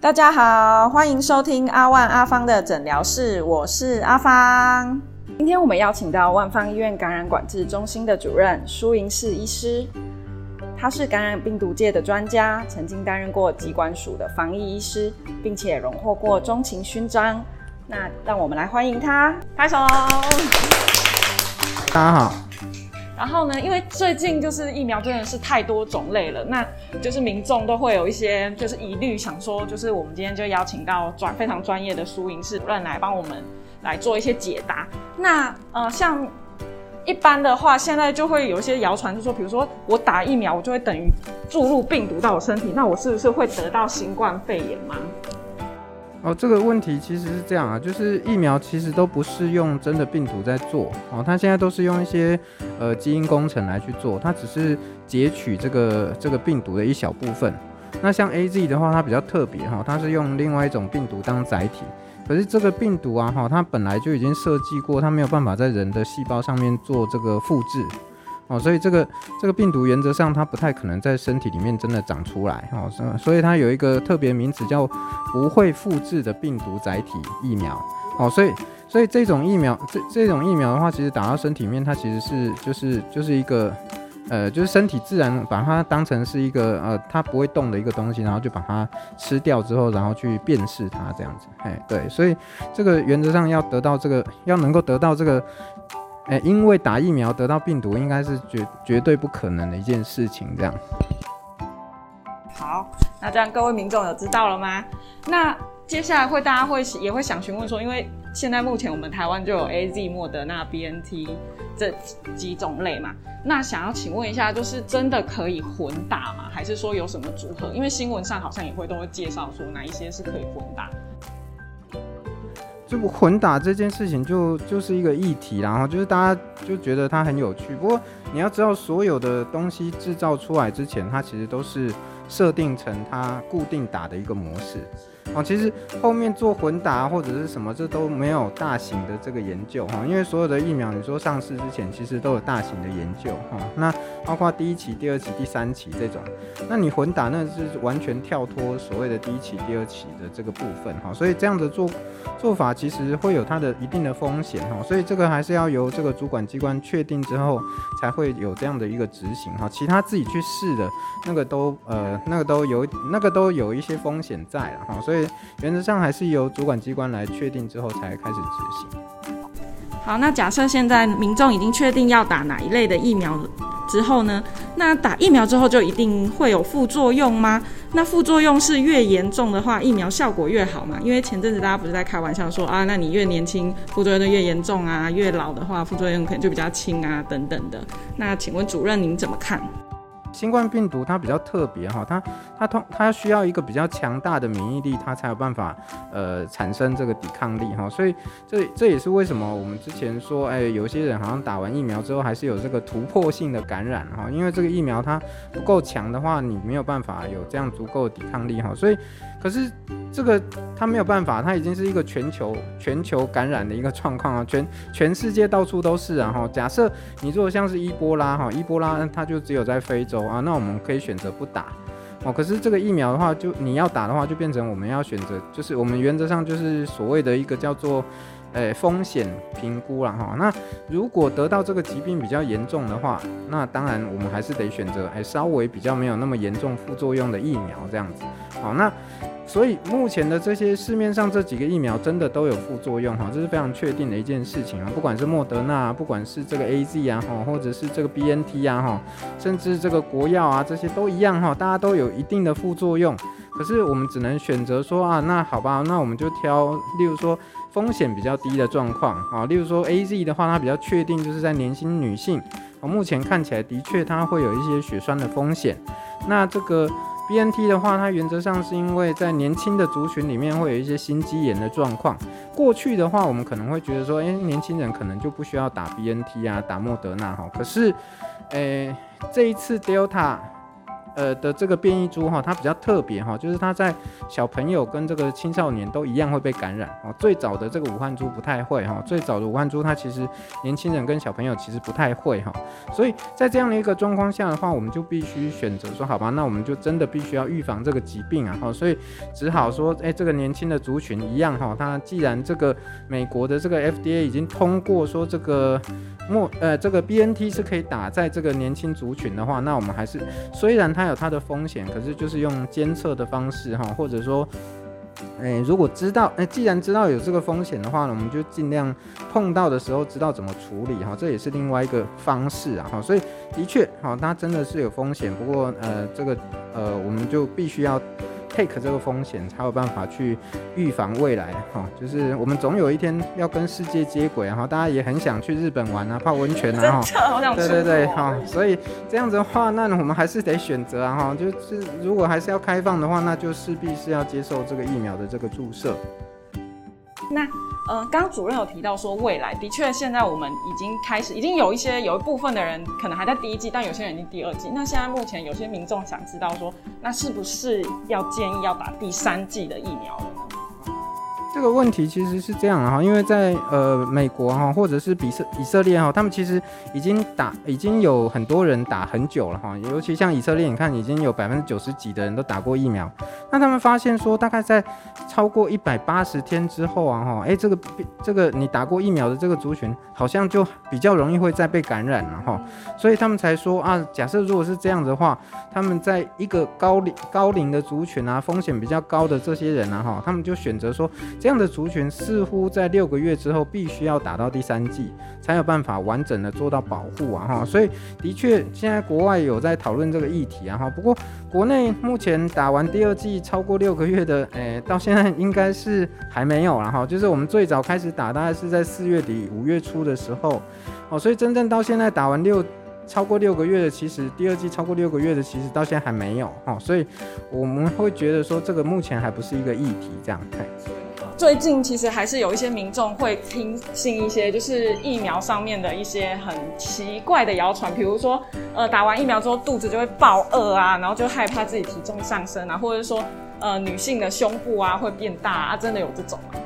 大家好，欢迎收听阿万阿芳的诊疗室，我是阿芳。今天我们邀请到万方医院感染管制中心的主任舒莹士医师，他是感染病毒界的专家，曾经担任过疾管署的防疫医师，并且荣获过中情勋章。那让我们来欢迎他，拍手。大家好。然后呢，因为最近就是疫苗真的是太多种类了，那就是民众都会有一些就是疑虑，想说就是我们今天就邀请到专非常专业的苏营士主任来帮我们来做一些解答。那呃，像一般的话，现在就会有一些谣传，就说比如说我打疫苗，我就会等于注入病毒到我身体，那我是不是会得到新冠肺炎吗？哦，这个问题其实是这样啊，就是疫苗其实都不是用真的病毒在做哦，它现在都是用一些呃基因工程来去做，它只是截取这个这个病毒的一小部分。那像 A Z 的话，它比较特别哈，它是用另外一种病毒当载体，可是这个病毒啊哈，它本来就已经设计过，它没有办法在人的细胞上面做这个复制。哦，所以这个这个病毒原则上它不太可能在身体里面真的长出来哦，所以它有一个特别名词叫不会复制的病毒载体疫苗哦，所以所以这种疫苗这这种疫苗的话，其实打到身体里面，它其实是就是就是一个呃，就是身体自然把它当成是一个呃它不会动的一个东西，然后就把它吃掉之后，然后去辨识它这样子，哎对，所以这个原则上要得到这个要能够得到这个。哎，因为打疫苗得到病毒，应该是绝绝对不可能的一件事情。这样，好，那这样各位民众有知道了吗？那接下来会大家会也会想询问说，因为现在目前我们台湾就有 A Z、莫德纳、B N T 这几种类嘛，那想要请问一下，就是真的可以混打吗？还是说有什么组合？因为新闻上好像也会都会介绍说哪一些是可以混打。就混打这件事情就就是一个议题，然后就是大家就觉得它很有趣。不过你要知道，所有的东西制造出来之前，它其实都是设定成它固定打的一个模式。哦，其实后面做混打或者是什么，这都没有大型的这个研究哈，因为所有的疫苗，你说上市之前，其实都有大型的研究哈。那包括第一期、第二期、第三期这种，那你混打那是完全跳脱所谓的第一期、第二期的这个部分哈，所以这样的做做法其实会有它的一定的风险哈，所以这个还是要由这个主管机关确定之后，才会有这样的一个执行哈。其他自己去试的那个都呃那个都有那个都有一些风险在了哈，所以。原则上还是由主管机关来确定之后才开始执行。好，那假设现在民众已经确定要打哪一类的疫苗之后呢？那打疫苗之后就一定会有副作用吗？那副作用是越严重的话，疫苗效果越好吗？因为前阵子大家不是在开玩笑说啊，那你越年轻副作用就越严重啊，越老的话副作用可能就比较轻啊等等的。那请问主任您怎么看？新冠病毒它比较特别哈，它它通它需要一个比较强大的免疫力，它才有办法呃产生这个抵抗力哈，所以这这也是为什么我们之前说，哎，有些人好像打完疫苗之后还是有这个突破性的感染哈，因为这个疫苗它不够强的话，你没有办法有这样足够的抵抗力哈，所以。可是这个它没有办法，它已经是一个全球全球感染的一个状况啊，全全世界到处都是啊哈。假设你如果像是伊波拉哈，伊波拉它就只有在非洲啊，那我们可以选择不打哦。可是这个疫苗的话，就你要打的话，就变成我们要选择，就是我们原则上就是所谓的一个叫做。诶，风险评估了哈。那如果得到这个疾病比较严重的话，那当然我们还是得选择诶稍微比较没有那么严重副作用的疫苗这样子。好，那所以目前的这些市面上这几个疫苗真的都有副作用哈，这是非常确定的一件事情啊。不管是莫德纳，不管是这个 A Z 啊哈，或者是这个 B N T 啊哈，甚至这个国药啊这些都一样哈，大家都有一定的副作用。可是我们只能选择说啊，那好吧，那我们就挑，例如说。风险比较低的状况啊，例如说 A Z 的话，它比较确定就是在年轻女性啊，目前看起来的确它会有一些血栓的风险。那这个 B N T 的话，它原则上是因为在年轻的族群里面会有一些心肌炎的状况。过去的话，我们可能会觉得说，诶，年轻人可能就不需要打 B N T 啊，打莫德纳哈。可是，诶，这一次 Delta。呃的这个变异株哈，它比较特别哈，就是它在小朋友跟这个青少年都一样会被感染哦。最早的这个武汉株不太会哈，最早的武汉株它其实年轻人跟小朋友其实不太会哈，所以在这样的一个状况下的话，我们就必须选择说好吧，那我们就真的必须要预防这个疾病啊哈，所以只好说，哎，这个年轻的族群一样哈，它既然这个美国的这个 FDA 已经通过说这个莫呃这个 BNT 是可以打在这个年轻族群的话，那我们还是虽然它有它的风险，可是就是用监测的方式哈，或者说，哎，如果知道，哎，既然知道有这个风险的话呢，我们就尽量碰到的时候知道怎么处理哈，这也是另外一个方式啊哈，所以的确哈，它真的是有风险，不过呃，这个呃，我们就必须要。Take 这个风险才有办法去预防未来。哈，就是我们总有一天要跟世界接轨，然后大家也很想去日本玩啊，泡温泉啊哈，对对对哈，所以这样子的话，那我们还是得选择啊哈，就是如果还是要开放的话，那就势必是要接受这个疫苗的这个注射。那。呃，刚刚主任有提到说，未来的确现在我们已经开始，已经有一些有一部分的人可能还在第一季，但有些人已经第二季。那现在目前有些民众想知道说，那是不是要建议要打第三季的疫苗了呢？这个问题其实是这样哈，因为在呃美国哈，或者是比色以色列哈，他们其实已经打已经有很多人打很久了哈，尤其像以色列，你看已经有百分之九十几的人都打过疫苗。那他们发现说，大概在超过一百八十天之后啊哈，哎这个这个你打过疫苗的这个族群，好像就比较容易会再被感染了哈，所以他们才说啊，假设如果是这样的话，他们在一个高龄高龄的族群啊，风险比较高的这些人啊哈，他们就选择说。这样的族群似乎在六个月之后必须要打到第三剂，才有办法完整的做到保护啊哈，所以的确现在国外有在讨论这个议题啊哈，不过国内目前打完第二剂超过六个月的，诶，到现在应该是还没有了哈，就是我们最早开始打大概是在四月底五月初的时候，哦，所以真正到现在打完六超过六个月的，其实第二季超过六个月的，其实到现在还没有哈，所以我们会觉得说这个目前还不是一个议题这样。看。最近其实还是有一些民众会听信一些就是疫苗上面的一些很奇怪的谣传，比如说，呃，打完疫苗之后肚子就会爆饿啊，然后就害怕自己体重上升啊，或者说，呃，女性的胸部啊会变大啊，真的有这种吗？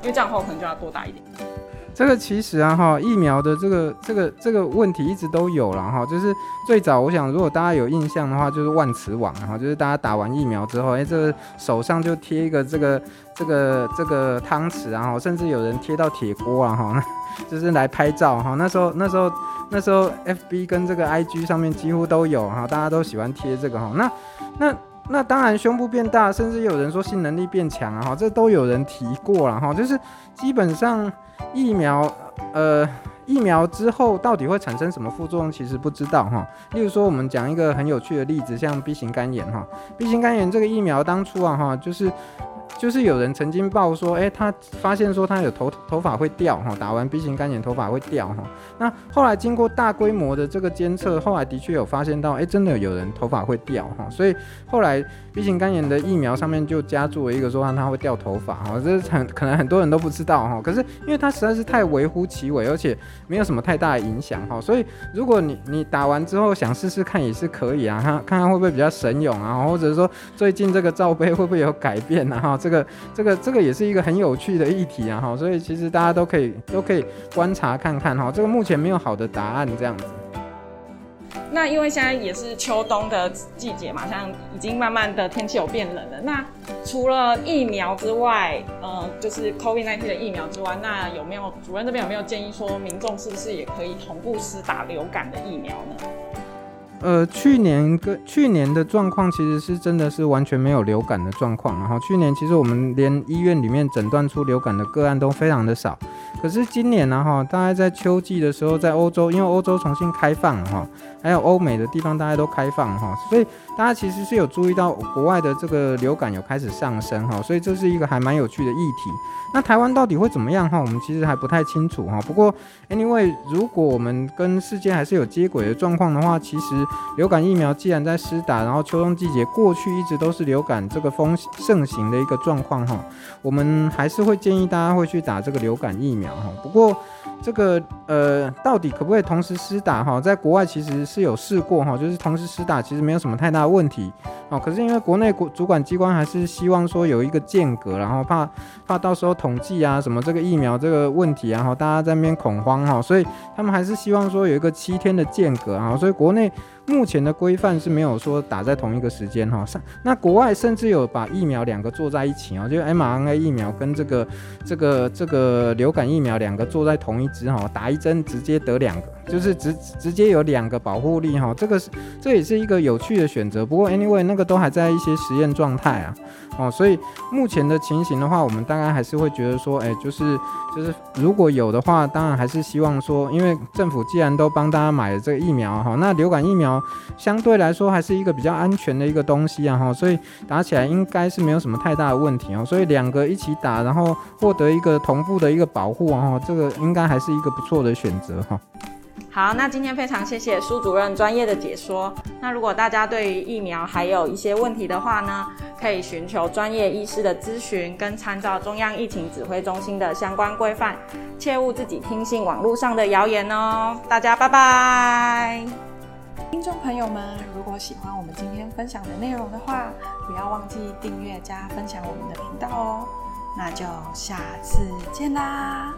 因为这样的话我可能就要多打一点。这个其实啊哈，疫苗的这个这个这个问题一直都有了哈，就是最早我想如果大家有印象的话，就是万磁网哈，就是大家打完疫苗之后，哎，这个手上就贴一个这个这个这个汤匙然后甚至有人贴到铁锅啊哈，就是来拍照哈。那时候那时候那时候 FB 跟这个 IG 上面几乎都有哈，大家都喜欢贴这个哈。那那那当然胸部变大，甚至有人说性能力变强啊哈，这都有人提过了哈，就是基本上。疫苗，呃，疫苗之后到底会产生什么副作用，其实不知道哈。例如说，我们讲一个很有趣的例子，像 B 型肝炎哈，B 型肝炎这个疫苗当初啊哈，就是。就是有人曾经报说，哎，他发现说他有头头发会掉哈，打完 B 型肝炎头发会掉哈。那后来经过大规模的这个监测，后来的确有发现到，哎，真的有人头发会掉哈。所以后来 B 型肝炎的疫苗上面就加注了一个说让它会掉头发哈，这是很可能很多人都不知道哈。可是因为它实在是太微乎其微，而且没有什么太大的影响哈，所以如果你你打完之后想试试看也是可以啊，看看看会不会比较神勇啊，或者说最近这个罩杯会不会有改变啊哈。这个这个这个也是一个很有趣的议题啊哈，所以其实大家都可以都可以观察看看哈，这个目前没有好的答案这样子。那因为现在也是秋冬的季节嘛，像已经慢慢的天气有变冷了。那除了疫苗之外，呃，就是 COVID-19 的疫苗之外，那有没有主任这边有没有建议说，民众是不是也可以同步施打流感的疫苗呢？呃，去年跟去年的状况其实是真的是完全没有流感的状况，然后去年其实我们连医院里面诊断出流感的个案都非常的少，可是今年呢哈，大概在秋季的时候，在欧洲，因为欧洲重新开放哈，还有欧美的地方大家都开放哈，所以大家其实是有注意到国外的这个流感有开始上升哈，所以这是一个还蛮有趣的议题。那台湾到底会怎么样哈？我们其实还不太清楚哈。不过，anyway，如果我们跟世界还是有接轨的状况的话，其实流感疫苗既然在施打，然后秋冬季节过去一直都是流感这个风盛行的一个状况哈，我们还是会建议大家会去打这个流感疫苗哈。不过，这个呃，到底可不可以同时施打哈？在国外其实是有试过哈，就是同时施打，其实没有什么太大问题哦。可是因为国内国主管机关还是希望说有一个间隔，然后怕怕到时候统计啊什么这个疫苗这个问题啊，然后大家在那边恐慌哈，所以他们还是希望说有一个七天的间隔啊，所以国内。目前的规范是没有说打在同一个时间哈，那国外甚至有把疫苗两个做在一起哦，就 mRNA 疫苗跟这个这个这个流感疫苗两个做在同同一支哈，打一针直接得两个，就是直直接有两个保护力哈，这个是这也是一个有趣的选择。不过 anyway 那个都还在一些实验状态啊，哦，所以目前的情形的话，我们大概还是会觉得说，哎，就是就是如果有的话，当然还是希望说，因为政府既然都帮大家买了这个疫苗哈，那流感疫苗。相对来说还是一个比较安全的一个东西啊哈，所以打起来应该是没有什么太大的问题哦，所以两个一起打，然后获得一个同步的一个保护啊哈，这个应该还是一个不错的选择哈。好，那今天非常谢谢苏主任专业的解说。那如果大家对于疫苗还有一些问题的话呢，可以寻求专业医师的咨询，跟参照中央疫情指挥中心的相关规范，切勿自己听信网络上的谣言哦。大家拜拜。听众朋友们，如果喜欢我们今天分享的内容的话，不要忘记订阅加分享我们的频道哦。那就下次见啦！